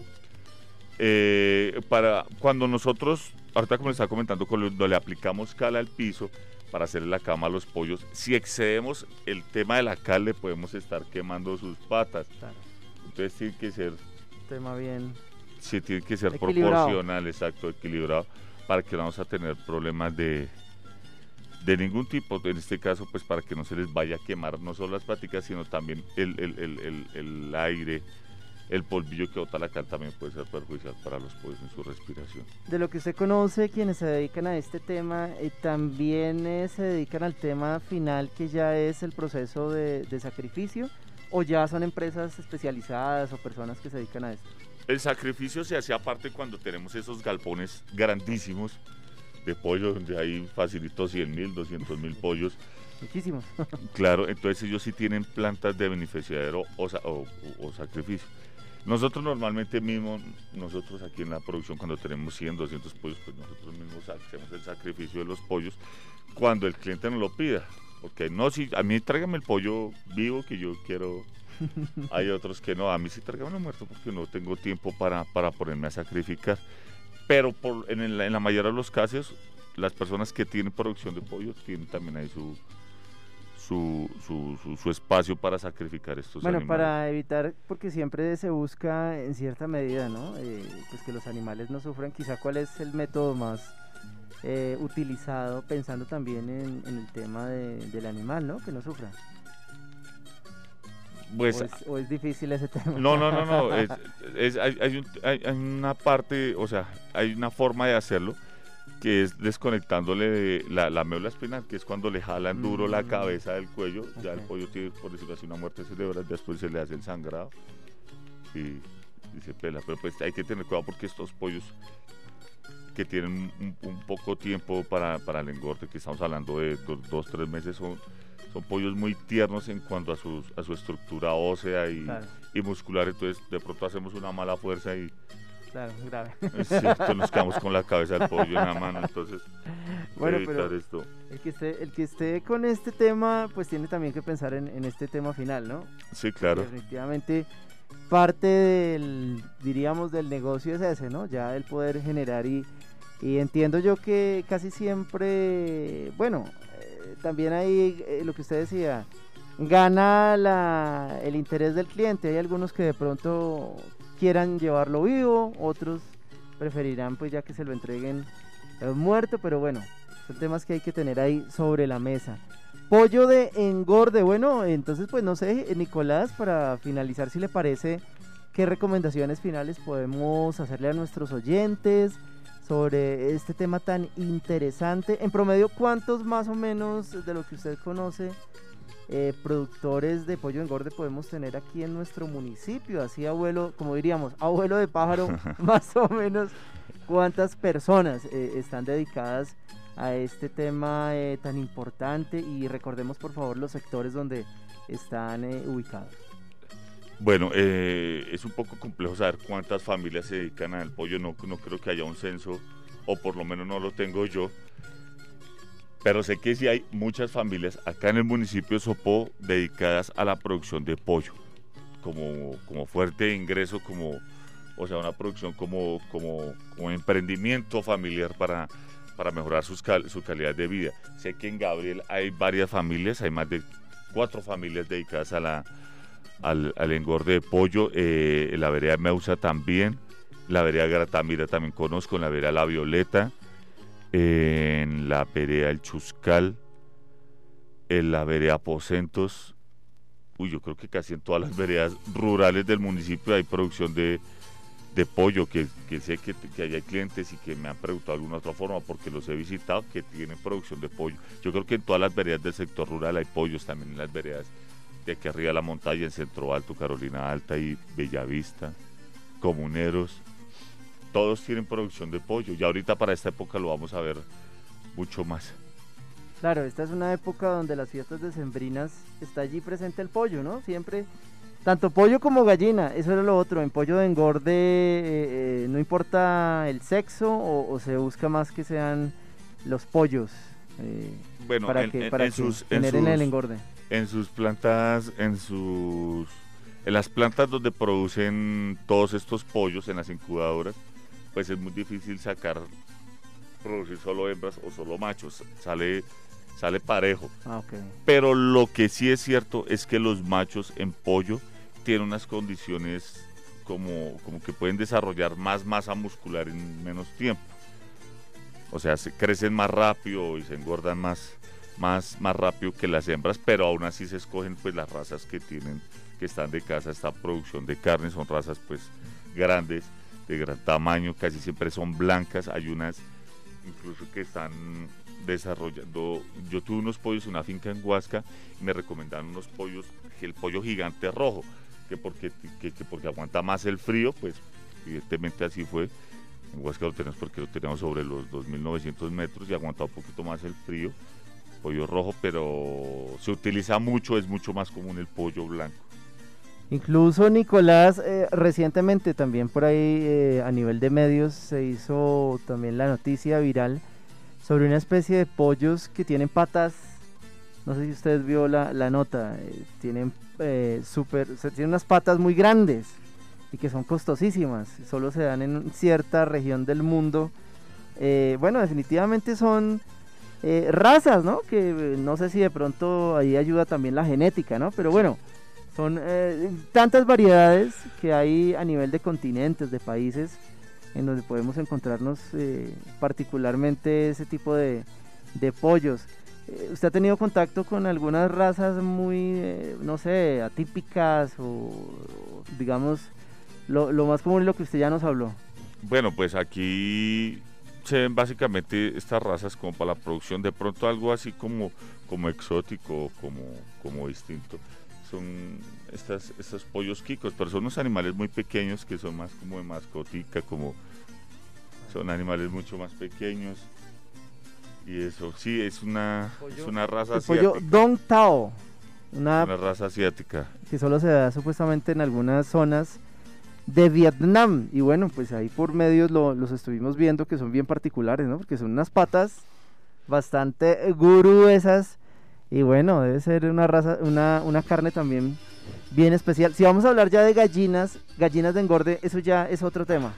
Eh, para cuando nosotros, ahorita como le estaba comentando, cuando le aplicamos cal al piso para hacerle la cama a los pollos, si excedemos el tema de la cal, le podemos estar quemando sus patas. Claro, Entonces tiene que ser tema bien. Sí tiene que ser proporcional, exacto, equilibrado, para que no vamos a tener problemas de, de ningún tipo. En este caso, pues para que no se les vaya a quemar no solo las paticas, sino también el, el- el- el- el aire, el polvillo que bota la cal también puede ser perjudicial para los pollos en su respiración. De lo que usted conoce, quienes se dedican a este tema, eh, también eh, se dedican al tema final que ya es el proceso de, de sacrificio o ya son empresas especializadas o personas que se dedican a esto. El sacrificio se hace aparte cuando tenemos esos galpones grandísimos de pollo, donde hay facilito 100 mil, 200 mil pollos. Muchísimos. Claro, entonces ellos sí tienen plantas de beneficiadero o, sa- o- o- o sacrificio. Nosotros normalmente mismos, nosotros aquí en la producción, cuando tenemos 100, 200 pollos, pues nosotros mismos hacemos el sacrificio de los pollos cuando el cliente nos lo pida. Porque no, si a mí tráigame el pollo vivo que yo quiero. Hay otros que no, a mí sí tráigame muerto porque no tengo tiempo para, para ponerme a sacrificar. Pero por, en, el- en la mayoría de los casos, las personas que tienen producción de pollo tienen también ahí su, su, su, su- su espacio para sacrificar estos Bueno, animales. para evitar, porque siempre se busca en cierta medida, ¿no? Eh, pues que los animales no sufran, quizá cuál es el método más eh, utilizado pensando también en, en el tema de- del animal, ¿no? Que no sufra. Pues, o, es, o es difícil ese tema. No, no, no, no. es- es- hay, hay un- hay- hay una parte, o sea, hay una forma de hacerlo que es desconectándole de la, la médula espinal, que es cuando le jalan duro la Mm. cabeza del cuello. Ya el pollo tiene, por decirlo así, una muerte cerebral. Después se le hace el sangrado y, y se pela. Pero pues hay que tener cuidado porque estos pollos que tienen un, un poco tiempo para, para el engorde, que estamos hablando de dos, dos tres meses, son, son pollos muy tiernos en cuanto a, sus, a su estructura ósea y, Claro, y muscular, entonces de pronto hacemos una mala fuerza y claro, grave. es cierto, nos quedamos con la cabeza del pollo en la mano, entonces Bueno, evitar pero esto. el que, esté, el que esté con este tema, pues tiene también que pensar en, en este tema final, ¿no? Sí, claro. Definitivamente parte del, diríamos, del negocio es ese, ¿no? Ya el poder generar y, y entiendo yo que casi siempre, bueno, también hay eh, lo que usted decía, gana la, el interés del cliente. Hay algunos que de pronto quieran llevarlo vivo, otros preferirán pues ya que se lo entreguen eh, muerto, pero bueno, son temas que hay que tener ahí sobre la mesa. Pollo de engorde, bueno, entonces pues no sé, eh, Nicolás, para finalizar, si le parece, ¿qué recomendaciones finales podemos hacerle a nuestros oyentes sobre este tema tan interesante? En promedio, ¿cuántos más o menos de lo que usted conoce eh, productores de pollo de engorde podemos tener aquí en nuestro municipio? Así abuelo, como diríamos, abuelo de pájaro, más o menos, ¿cuántas personas eh, están dedicadas a este tema eh, tan importante? Y recordemos por favor los sectores donde están ubicados. Bueno, eh, es un poco complejo saber cuántas familias se dedican al pollo, no, no creo que haya un censo, o por lo menos no lo tengo yo, pero sé que sí hay muchas familias acá en el municipio de Sopó dedicadas a la producción de pollo, como, como fuerte ingreso, como, o sea, una producción como, como, emprendimiento familiar para, para mejorar sus cal- su calidad de vida. Sé que en Gabriel hay varias familias, hay más de cuatro familias dedicadas a la, al, al engorde de pollo, eh, la vereda Meusa también, la vereda Gratamira también conozco, en la vereda La Violeta, en la vereda El Chuscal, en la vereda Aposentos, uy, yo creo que casi en todas las veredas rurales del municipio hay producción de, de pollo, que, que sé que, que hay clientes y que me han preguntado de alguna otra forma, porque los he visitado, que tienen producción de pollo. Yo creo que en todas las veredas del sector rural hay pollos, también en las veredas de aquí arriba de la montaña, en Centro Alto, Carolina Alta y Bellavista, Comuneros, todos tienen producción de pollo. Y ahorita para esta época lo vamos a ver mucho más. Claro, esta es una época donde las fiestas decembrinas está allí presente el pollo, ¿no? Siempre, tanto pollo como gallina, eso era lo otro. En pollo de engorde eh, eh, no importa el sexo o, o se busca más que sean los pollos eh, Bueno, para en, que, en- para en que sus, en, generen el engorde. en sus plantas, en sus en las plantas donde producen todos estos pollos, en las incubadoras, pues es muy difícil sacar, producir solo hembras o solo machos. Sale, sale parejo. Ah. Pero lo que sí es cierto es que los machos en pollo tienen unas condiciones como, como que pueden desarrollar más masa muscular en menos tiempo. O sea, se crecen más rápido y se engordan más, más, más rápido que las hembras, pero aún así se escogen pues las razas que tienen, que están de casa, esta producción de carne, son razas pues grandes, de gran tamaño, casi siempre son blancas, hay unas incluso que están desarrollando, yo tuve unos pollos en una finca en Huasca y me recomendaron unos pollos, el pollo gigante rojo, que porque, que, porque aguanta más el frío, pues evidentemente así fue. En Huasca lo tenemos porque lo tenemos sobre los 2.900 metros y aguanta un poquito más el frío pollo rojo, pero se utiliza mucho, es mucho más común el pollo blanco. Incluso Nicolás, eh, recientemente también por ahí eh, a nivel de medios se hizo también la noticia viral sobre una especie de pollos que tienen patas, no sé si ustedes vio la, nota, eh, tienen super, tienen unas patas muy grandes y que son costosísimas, solo se dan en cierta región del mundo. bueno, definitivamente son eh, razas, ¿no? Que eh, no sé si de pronto ahí ayuda también la genética, ¿no? Pero bueno, son eh, tantas variedades que hay a nivel de continentes, de países, en donde podemos encontrarnos particularmente ese tipo de, pollos. ¿Usted ha tenido contacto con algunas razas muy, no sé, atípicas o, digamos, lo, lo más común es lo que usted ya nos habló? Bueno, pues aquí se ven básicamente estas razas como para la producción, de pronto algo así como, como exótico, como, como distinto. Son estas, estos pollos quicos, pero son unos animales muy pequeños que son más como de mascotica, como son animales mucho más pequeños. Y eso, sí, es una, es una raza asiática. pollo Dong Tao. Una, una raza asiática. Que solo se da supuestamente en algunas zonas de Vietnam. Y bueno, pues ahí por medios los estuvimos viendo que son bien particulares, ¿no? Porque son unas patas bastante gruesas. Y bueno, debe ser una raza, una, una carne también bien especial. Si vamos a hablar ya de gallinas, gallinas de engorde, eso ya es otro tema.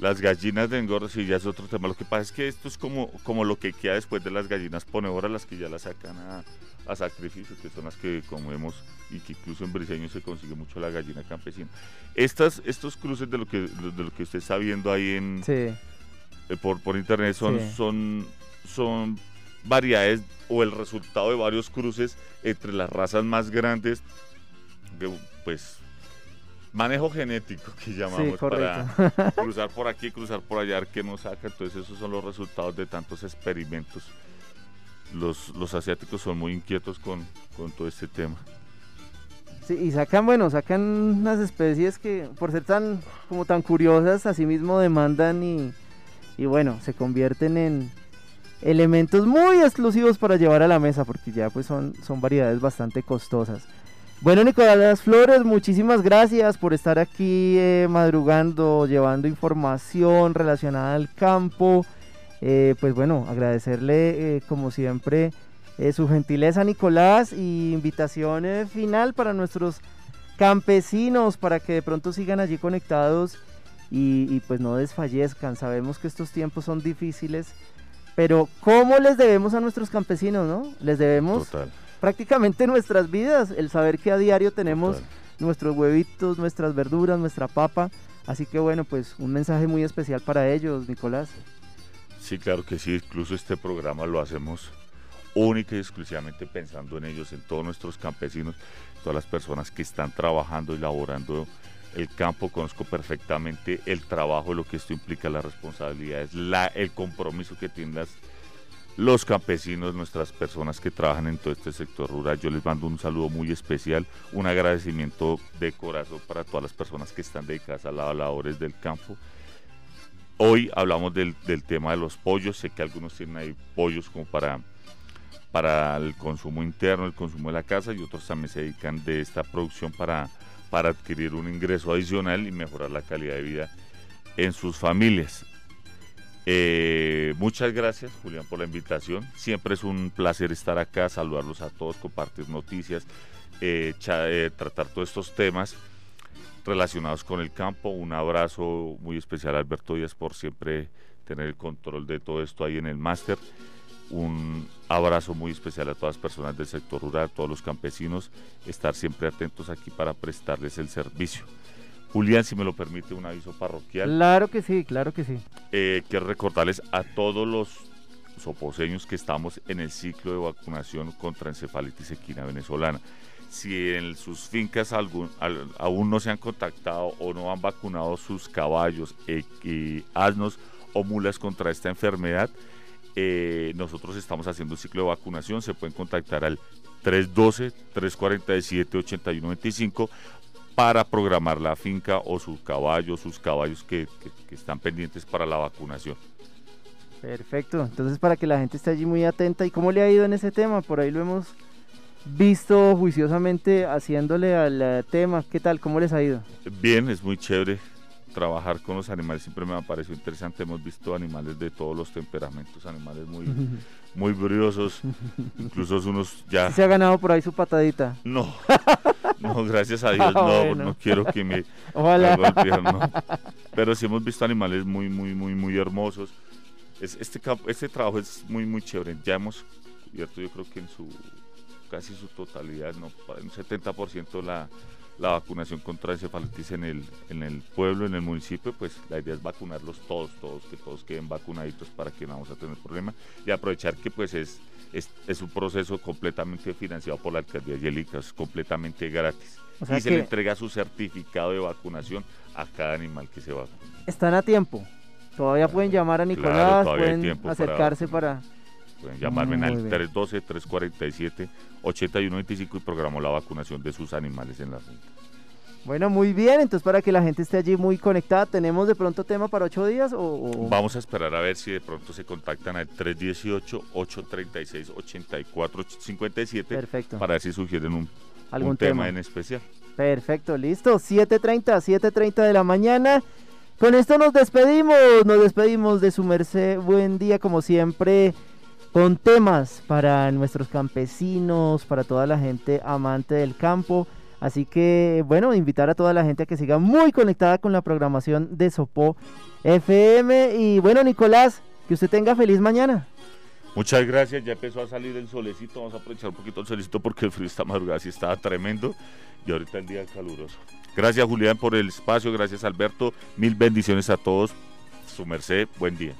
Las gallinas de engorde sí ya es otro tema. Lo que pasa es que esto es como, como lo que queda después de las gallinas ponedoras, las que ya las sacan a, a sacrificio, que son las que comemos y que incluso en Briseño se consigue mucho la gallina campesina. Estas, estos cruces de lo que, de lo que usted está viendo ahí en, eh, por, por internet son, son, son variedades o el resultado de varios cruces entre las razas más grandes, pues manejo genético que llamamos para cruzar por aquí, cruzar por allá, que nos saca. Entonces esos son los resultados de tantos experimentos los, asiáticos son muy inquietos con, todo este tema. Sí, y sacan, bueno, sacan unas especies que por ser tan, como tan curiosas, así mismo demandan y, y bueno, se convierten en elementos muy exclusivos para llevar a la mesa, porque ya pues son, son variedades bastante costosas. Bueno, Nicolás Flores, muchísimas gracias por estar aquí eh, madrugando, llevando información relacionada al campo. Eh, pues bueno, agradecerle eh, como siempre eh, su gentileza Nicolás y invitación final para nuestros campesinos para que de pronto sigan allí conectados y, pues no desfallezcan. Sabemos que estos tiempos son difíciles, pero ¿cómo les debemos a nuestros campesinos, no? Les debemos prácticamente nuestras vidas, el saber que a diario tenemos nuestros huevitos, nuestras verduras, nuestra papa. Así que bueno, pues un mensaje muy especial para ellos, Nicolás. Sí, claro que sí, incluso este programa lo hacemos única y exclusivamente pensando en ellos, en todos nuestros campesinos, todas las personas que están trabajando y laborando el campo, conozco perfectamente el trabajo, lo que esto implica, la responsabilidad, la, el compromiso que tienen los campesinos, nuestras personas que trabajan en todo este sector rural. Yo les mando un saludo muy especial, un agradecimiento de corazón para todas las personas que están dedicadas a las labores del campo Hoy hablamos del, tema de los pollos. Sé que algunos tienen ahí pollos como para, para el consumo interno, el consumo de la casa, y otros también se dedican de esta producción para, para adquirir un ingreso adicional y mejorar la calidad de vida en sus familias. Eh, muchas gracias, Julián, por la invitación. Siempre es un placer estar acá, saludarlos a todos, compartir noticias, eh, eh, tratar todos estos temas relacionados con el campo. Un abrazo muy especial a Alberto Díaz por siempre tener el control de todo esto ahí en el máster. Un abrazo muy especial a todas las personas del sector rural, a todos los campesinos, estar siempre atentos aquí para prestarles el servicio. Julián, si me lo permite, un aviso parroquial. Claro que sí, claro que sí. Eh, quiero recordarles a todos los soposeños que estamos en el ciclo de vacunación contra encefalitis equina venezolana. Si en sus fincas algún, aún no se han contactado o no han vacunado sus caballos, eh, asnos o mulas contra esta enfermedad, eh, nosotros estamos haciendo un ciclo de vacunación. Se pueden contactar al 312-347-8125 para programar la finca o sus caballos, sus caballos que, están pendientes para la vacunación. Perfecto, entonces para que la gente esté allí muy atenta. ¿Y cómo le ha ido en ese tema? Por ahí lo hemos visto juiciosamente haciéndole al tema. ¿Qué tal? ¿Cómo les ha ido? Bien, es muy chévere trabajar con los animales siempre me ha parecido interesante. Hemos visto animales de todos los temperamentos, animales muy, muy briosos, incluso unos ya... ¿Se ha ganado por ahí su patadita? No, no, gracias a Dios, no, no quiero que me... Ojalá. Pero sí hemos visto animales muy, muy, muy, muy hermosos. Es, este, este trabajo es muy, muy chévere. Ya hemos cubierto, yo creo que en su casi su totalidad, no, un 70% la la vacunación contra encefalitis en el, en el pueblo, en el municipio, pues la idea es vacunarlos todos, todos, que todos queden vacunaditos para que no vamos a tener problema y aprovechar que pues es, es, un proceso completamente financiado por la alcaldía Yelica, es completamente gratis. y se le entrega su certificado de vacunación a cada animal que se vacuna. Están a tiempo. Todavía pueden llamar a Nicolás, pueden acercarse para Pueden llamarme en al 312-347-8125 y programo la vacunación de sus animales en la finca. Bueno, muy bien, entonces para que la gente esté allí muy conectada, ¿tenemos de pronto tema para ocho días? O, Vamos a esperar a ver si de pronto se contactan al 318-836-8457 Perfecto. para ver si sugieren un, ¿Algún tema? en especial. Perfecto, listo, 7.30, 7.30 de la mañana. Con esto nos despedimos, nos despedimos de su merced. Buen día como siempre con temas para nuestros campesinos, para toda la gente amante del campo. Así que, bueno, invitar a toda la gente a que siga muy conectada con la programación de Sopó FM. Y bueno, Nicolás, que usted tenga feliz mañana. Muchas gracias, ya empezó a salir el solecito, vamos a aprovechar un poquito el solecito porque el frío esta madrugada sí estaba tremendo y ahorita el día caluroso. Gracias Julián por el espacio, gracias Alberto, mil bendiciones a todos, su merced, buen día.